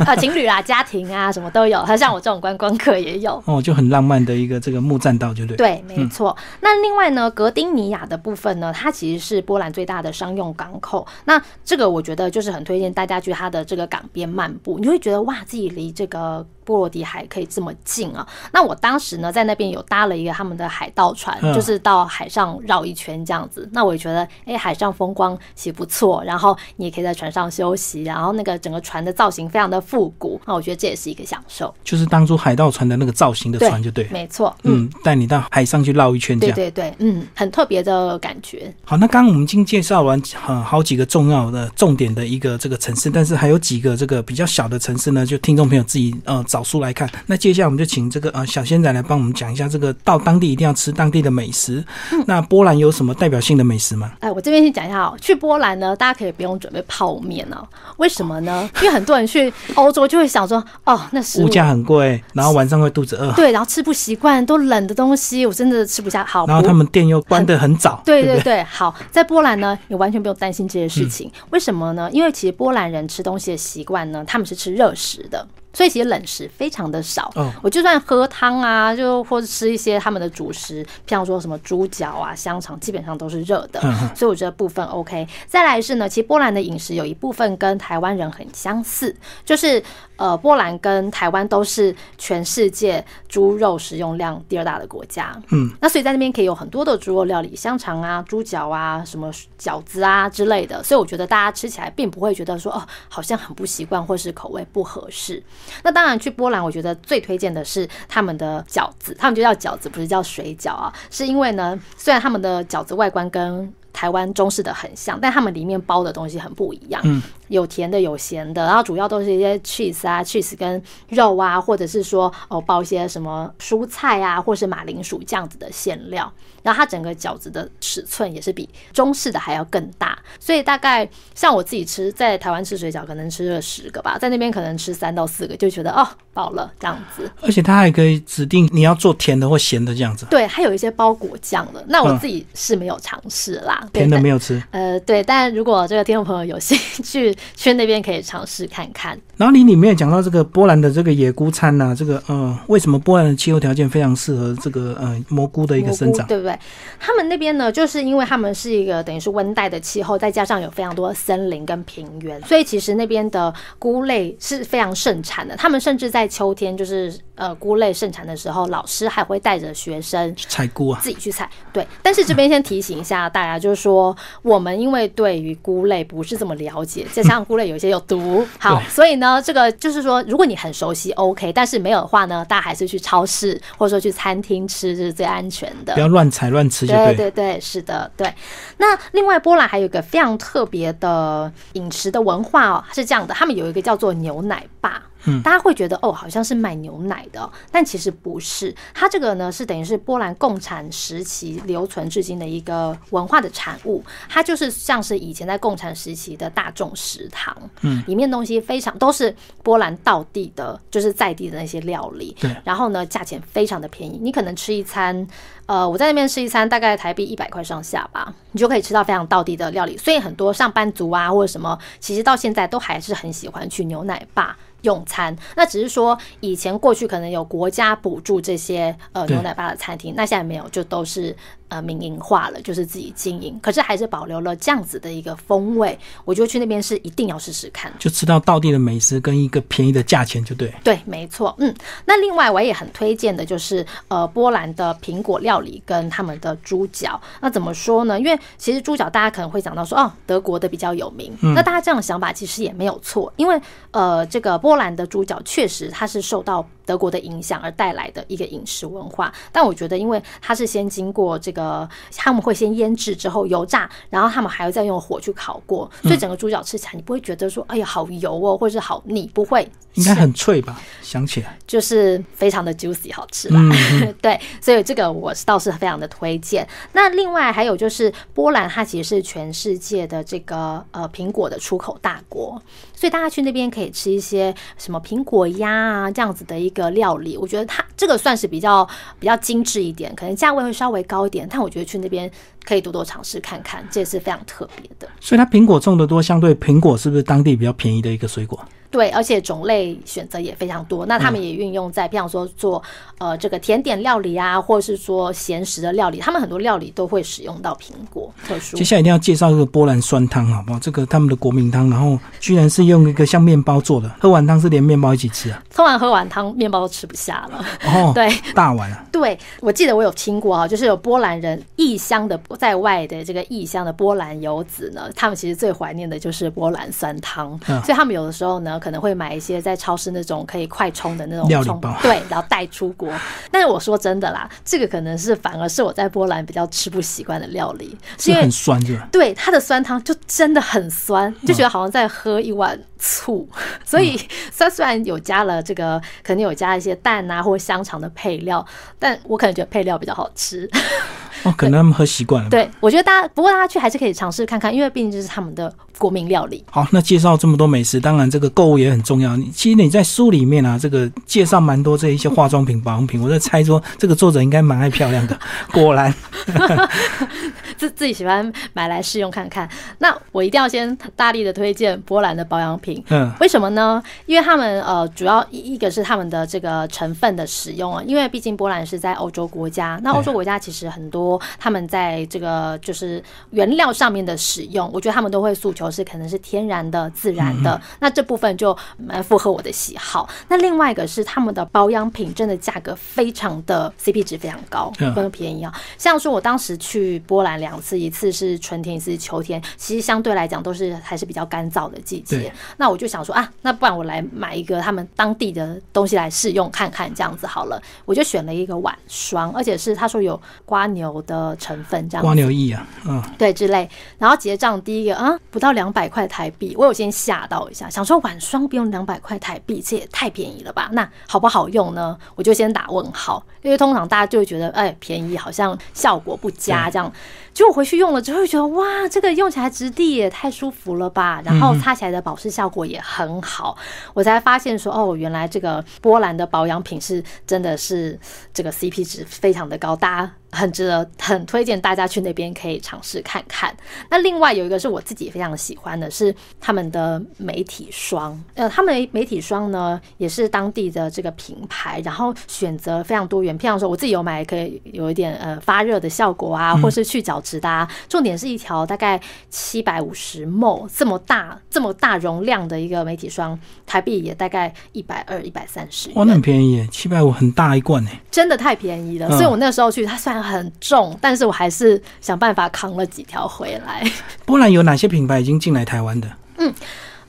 啊，*laughs* 情侣啦、家庭啊，什么都有，还像我这种观光客也有。哦，就很浪漫的一个这个木栈道，就对。，对，没错。那另外呢，格丁尼亚的部分呢，它其实是波兰最大的商用港口。那这个我觉得就是很推荐大家去它的这个港边漫步，你会觉得哇，自己离这个波罗的海可以这么近啊。那我当时呢，在那边有搭了一个他们的海盗船，嗯就是到海上绕一圈这样子。那我也觉得，哎，海上风光其实不错，然后你也可以在船上休息，然后那个整个船的造型非常的复古，那我觉得这也是一个享受。就是当初海盗船的那个造型的船，就对。没错，嗯。嗯，带你到海上去绕一圈，这样。对对对，嗯，很特别的感觉。好，那刚刚我们已经介绍完呃好几个重要的重点的一个这个城市，但是还有几个这个比较小的城市呢，就听众朋友自己呃找书来看。那接下来我们就请这个呃小仙仔来帮我们讲一下这个到当地一定要吃当地的美食。那波兰有什么代表性的美食吗？哎，我这边先讲一下哦，去波兰呢，大家可以不用准备泡面哦。为什么呢？因为很多人去欧洲就会想说，哦，那食物物价很贵，然后晚上会肚子饿，对，然后吃不习惯，都冷的东西，我真的吃不下。好，然后他们店又关得很早，对对对？对对，好，在波兰呢，你完全不用担心这些事情。为什么呢？因为其实波兰人吃东西的习惯呢，他们是吃热食的。所以其实冷食非常的少。哦我就算喝汤啊，就或者吃一些他们的主食，譬如说什么猪脚啊、香肠，基本上都是热的。嗯所以我觉得部分 OK。再来是呢，其实波兰的饮食有一部分跟台湾人很相似，就是呃，波兰跟台湾都是全世界猪肉食用量第二大的国家。嗯，那所以在那边可以有很多的猪肉料理，香肠啊、猪脚啊、什么饺子啊之类的。所以我觉得大家吃起来并不会觉得说哦，好像很不习惯或是口味不合适。那当然去波兰，我觉得最推荐的是他们的饺子，他们就叫饺子，不是叫水饺啊，是因为呢，虽然他们的饺子外观跟台湾中式的很像，但他们里面包的东西很不一样，嗯，有甜的有咸的，然后主要都是一些 cheese 啊，cheese 跟肉啊，或者是说哦包一些什么蔬菜啊，或是马铃薯这样子的馅料，然后它整个饺子的尺寸也是比中式的还要更大，所以大概像我自己吃在台湾吃水饺，可能吃了十个吧，在那边可能吃三到四个就觉得哦饱了这样子。而且它还可以指定你要做甜的或咸的这样子，对，还有一些包果酱的，那我嗯自己是没有尝试啦。对甜的但没有吃。呃，对，但如果这个听众朋友有兴趣，去那边可以尝试看看。然后你里面也讲到这个波兰的这个野菇餐呐、这个呃，为什么波兰的气候条件非常适合这个呃蘑菇的一个生长？对不对？他们那边呢，就是因为他们是一个等于是温带的气候，再加上有非常多的森林跟平原，所以其实那边的菇类是非常盛产的。他们甚至在秋天，就是呃菇类盛产的时候，老师还会带着学生采菇啊，自己去采。对，但是这边先提醒一下大家，就是说我们因为对于菇类不是这么了解，再加上菇类有一些有毒，好，所以呢，这个就是说，如果你很熟悉，OK，但是没有的话呢，大家还是去超市或者说去餐厅吃，这是最安全的不。要乱采乱吃就对对。对对，是的，对。那另外，波兰还有一个非常特别的饮食的文化哦，是这样的，他们有一个叫做牛奶吧。嗯大家会觉得哦，好像是卖牛奶的哦、但其实不是。它这个呢是等于是波兰共产时期留存至今的一个文化的产物。它就是像是以前在共产时期的大众食堂，嗯，里面东西非常都是波兰道地的，就是在地的那些料理。对然后呢，价钱非常的便宜，你可能吃一餐，呃，我在那边吃一餐大概台币一百块上下吧，你就可以吃到非常道地的料理。所以很多上班族啊或者什么，其实到现在都还是很喜欢去牛奶吧。用餐，那只是说以前过去可能有国家补助这些呃牛奶吧的餐厅，那现在没有，就都是呃民营化了，就是自己经营。可是还是保留了这样子的一个风味，我觉得去那边是一定要试试看。就吃到道地的美食跟一个便宜的价钱就对。对，没错，嗯，那另外我也很推荐的就是呃波兰的苹果料理跟他们的猪脚。那怎么说呢？因为其实猪脚大家可能会想到说哦德国的比较有名，那大家这样的想法其实也没有错，因为呃这个波兰的猪脚确实它是受到德国的影响而带来的一个饮食文化，但我觉得因为它是先经过这个他们会先腌制之后油炸，然后他们还要再用火去烤过，所以整个猪脚吃起来你不会觉得说哎呀好油哦，或者是好腻，不会，应该很脆吧？想起来，就是非常的 juicy 好吃啦。对，*laughs* 所以这个我是倒是非常的推荐。那另外还有就是波兰，它其实是全世界的这个呃苹果的出口大国，所以大家去那边可以吃一些什么苹果鸭啊这样子的一一个料理。我觉得它这个算是比较比较精致一点，可能价位会稍微高一点，但我觉得去那边可以多多尝试看看，这也是非常特别的。所以它苹果种的多，相对苹果是不是当地比较便宜的一个水果？对，而且种类选择也非常多。那他们也运用在，比方说做呃这个甜点料理啊，或者是说咸食的料理，他们很多料理都会使用到苹果特殊接。下来一定要介绍这个波兰酸汤，好不好？这个他们的国民汤，然后居然是用一个像面包做的，喝完汤是连面包一起吃啊？喝完喝完汤，面包都吃不下了。哦，*laughs* 对，大碗啊，对，我记得我有听过啊，就是有波兰人异乡的在外的这个异乡的波兰游子呢，他们其实最怀念的就是波兰酸汤，嗯所以他们有的时候呢可能会买一些在超市那种可以快冲的那种冲料理包对，然后带出国。但是我说真的啦，这个可能是反而是我在波兰比较吃不习惯的料理，是因为很酸？对它的酸汤就真的很酸，就觉得好像在喝一碗醋。*laughs* 所以它虽然有加了这个，肯定有加一些蛋啊或香肠的配料，但我可能觉得配料比较好吃。哦，可能他们喝习惯了。对我觉得大家，不过大家去还是可以尝试看看，因为毕竟这是他们的国民料理。好，那介绍这么多美食，当然这个购物也很重要。你其实你在书里面啊，这个介绍蛮多这一些化妆品、保养品，我在猜说这个作者应该蛮爱漂亮的。*laughs* 果然，*laughs* 自自己喜欢买来试用看看。那我一定要先大力的推荐波兰的保养品，品。嗯，为什么呢？因为他们呃，主要一一个是他们的这个成分的使用啊，因为毕竟波兰是在欧洲国家，那欧洲国家其实很多他们在这个就是原料上面的使用，我觉得他们都会诉求是可能是天然的、自然的，那这部分就蛮符合我的喜好。那另外一个是他们的保养品真的价格非常的 CP 值非常高，非常便宜啊。像说我当时去波兰两次，一次是春天，一次是秋天，其实相对来讲都是还是比较干燥的季节。那我就想说啊，那不然我来买一个他们当地的东西来试用看看，这样子好了。我就选了一个晚霜，而且是他说有瓜牛的成分，这样子瓜牛翼啊，嗯，对之类，然后结账第一个啊不到两百块台币，我有先吓到一下，想说晚霜不用两百块台币，这也太便宜了吧？那好不好用呢？我就先打问号，因为通常大家就会觉得哎便宜，好像效果不佳这样。结果回去用了之后，就觉得哇，这个用起来质地也太舒服了吧，然后擦起来的保湿效果也很好，我才发现说哦，原来这个波兰的保养品是真的是这个 CP 值非常的高，大家。很值得，很推荐大家去那边可以尝试看看。那另外有一个是我自己非常喜欢的，是他们的媒体霜。呃，他们的媒体霜呢也是当地的这个品牌，然后选择非常多元。譬如说，我自己有买，可以有一点呃发热的效果啊，或是去角质的啊。重点是一条大概七百五十 ml 这么大、这么大容量的一个媒体霜，台币也大概一百二、一百三十。哇，那很便宜耶，七百五很大一罐呢。真的太便宜了，嗯所以我那时候去，它虽然很重，但是我还是想办法扛了几条回来。波兰有哪些品牌已经进来台湾的？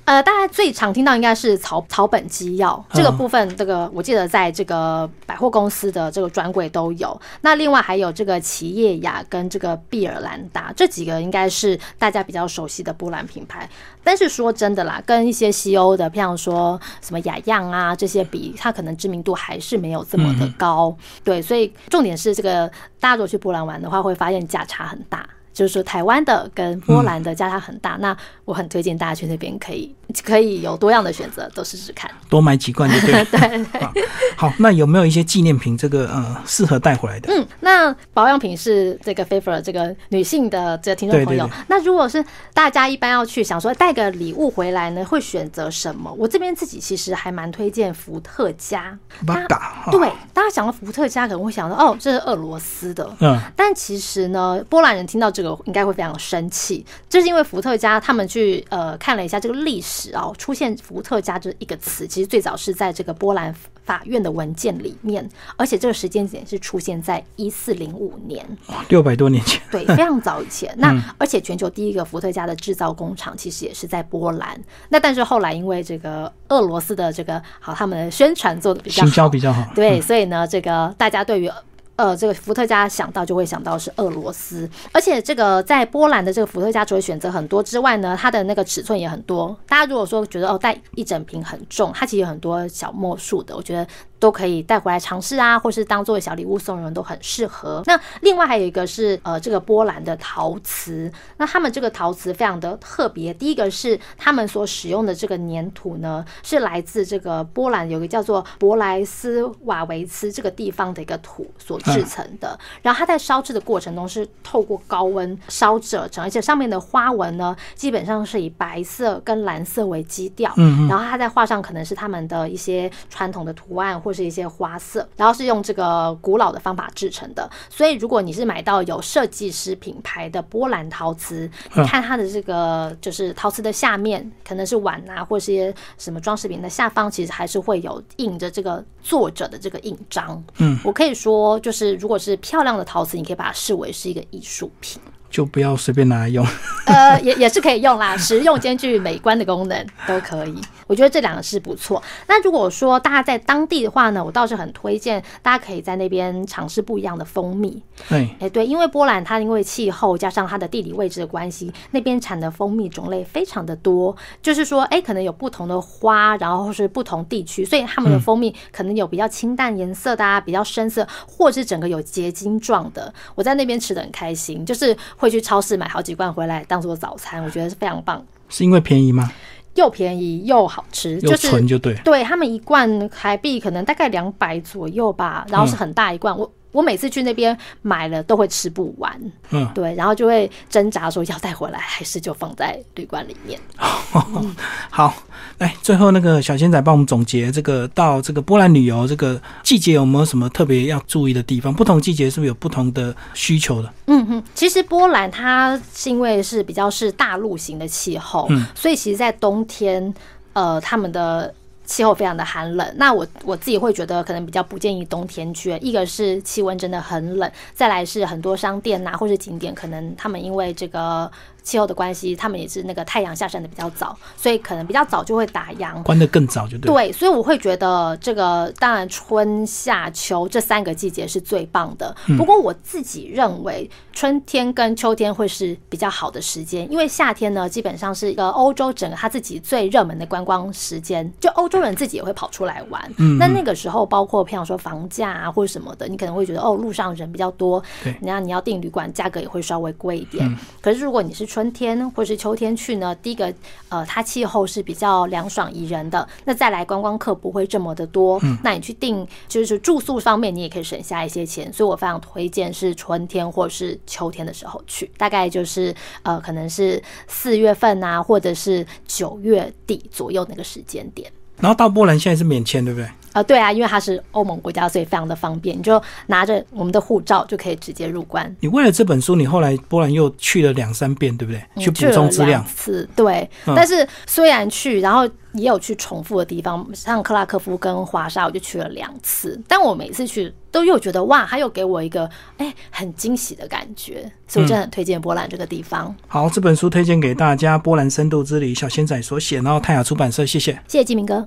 呃，大家最常听到应该是草草本基药这个嗯部分，这个我记得在这个百货公司的这个专柜都有。那另外还有这个奇叶雅跟这个碧尔兰达这几个应该是大家比较熟悉的波兰品牌。但是说真的啦，跟一些西欧的，譬如说什么雅漾啊这些比，它可能知名度还是没有这么的高。对，所以重点是这个，大家如果去波兰玩的话，会发现价差很大。就是说，台湾的跟波兰的价差很大，那我很推荐大家去那边可以可以有多样的选择，都试试看。多买几罐就对了。*laughs* 对，好好，那有没有一些纪念品？这个呃，适合带回来的？嗯，那保养品是这个 favor 这个女性的这个听众朋友。对对对那如果是大家一般要去想说带个礼物回来呢，会选择什么？我这边自己其实还蛮推荐伏特加。巴嘎，对，大家想到伏特加可能会想到哦，这是俄罗斯的。嗯，但其实呢，波兰人听到这个应该会非常生气，就是因为伏特加他们去呃看了一下这个历史哦，出现伏特加这一个词，其实最早是在这个波兰法院的文件里面，而且这个时间点是出现在一四零五年，六百多年前，对，非常早以前。那而且全球第一个伏特加的制造工厂其实也是在波兰。那但是后来因为这个俄罗斯的这个好，他们的宣传做的比较行销好，比较好。对，所以呢，这个大家对于呃这个伏特加想到就会想到是俄罗斯，而且这个在波兰的这个伏特加除了选择很多之外呢，它的那个尺寸也很多。大家如果说觉得哦带一整瓶很重，它其实有很多小墨数的，我觉得。都可以带回来尝试啊，或是当做小礼物送人都很适合。那另外还有一个是呃，这个波兰的陶瓷，那他们这个陶瓷非常的特别。第一个是他们所使用的这个粘土呢，是来自这个波兰有个叫做博莱斯瓦维茨这个地方的一个土所制成的。然后它在烧制的过程中是透过高温烧制而成，而且上面的花纹呢，基本上是以白色跟蓝色为基调。嗯然后它在画上可能是他们的一些传统的图案或是一些花色，然后是用这个古老的方法制成的。所以如果你是买到有设计师品牌的波兰陶瓷，你看它的这个就是陶瓷的下面可能是碗啊，或是一些什么装饰品的下方，其实还是会有印着这个作者的这个印章。嗯，我可以说，就是是如果是漂亮的陶瓷，你可以把它视为是一个艺术品。就不要随便拿来用。*laughs* 呃，也也是可以用啦，实用兼具美观的功能都可以。我觉得这两个是不错。那如果说大家在当地的话呢，我倒是很推荐大家可以在那边尝试不一样的蜂蜜。对，哎，对，因为波兰它因为气候加上它的地理位置的关系，那边产的蜂蜜种类非常的多。就是说，哎，可能有不同的花，然后是不同地区，所以他们的蜂蜜可能有比较清淡颜色的啊，比较深色，或是整个有结晶状的。我在那边吃的很开心，就是会去超市买好几罐回来当做早餐，我觉得是非常棒，是因为便宜吗？又便宜又好吃，又就是纯就对。对他们一罐台币可能大概两百左右吧，然后是很大一罐，我我每次去那边买了都会吃不完，嗯，对，然后就会挣扎说要带回来还是就放在旅馆里面。*laughs* 好，来最后那个小仙仔帮我们总结这个到这个波兰旅游这个季节有没有什么特别要注意的地方？不同季节是不是有不同的需求的？嗯哼，其实波兰它是因为是比较是大陆型的气候，嗯所以其实，在冬天，呃，他们的气候非常的寒冷。那我我自己会觉得，可能比较不建议冬天去。一个是气温真的很冷，再来是很多商店呐、或是景点，可能他们因为这个气候的关系，他们也是那个太阳下山的比较早，所以可能比较早就会打烊。关的更早就对。对，所以我会觉得这个当然春夏秋这三个季节是最棒的。不过我自己认为春天跟秋天会是比较好的时间，因为夏天呢基本上是一个欧洲整个他自己最热门的观光时间，就欧洲人自己也会跑出来玩。嗯那那个时候包括譬如说房价啊或者什么的，你可能会觉得哦路上人比较多对，然后你要订旅馆价格也会稍微贵一点。可是如果你是春天或是秋天去呢，第一个呃它气候是比较凉爽宜人的，那再来观光客不会这么的多，那你去订就是住宿方面你也可以省下一些钱，所以我非常推荐是春天或是秋天的时候去，大概就是呃可能是四月份啊，或者是九月底左右那个时间点。然后到波兰现在是免签，对不对？啊、对啊，因为它是欧盟国家，所以非常的方便，你就拿着我们的护照就可以直接入关。你为了这本书，你后来波兰又去了两三遍，对不对？去补嗯去了充资料两。次，对。嗯但是虽然去，然后也有去重复的地方，像克拉科夫跟华沙，我就去了两次。但我每次去都又觉得哇，他又给我一个哎很惊喜的感觉，所以我真的很推荐波兰这个地方。好，这本书推荐给大家，《波兰深度之旅》，小仙仔所写，然后泰雅出版社，谢谢。谢谢季明哥。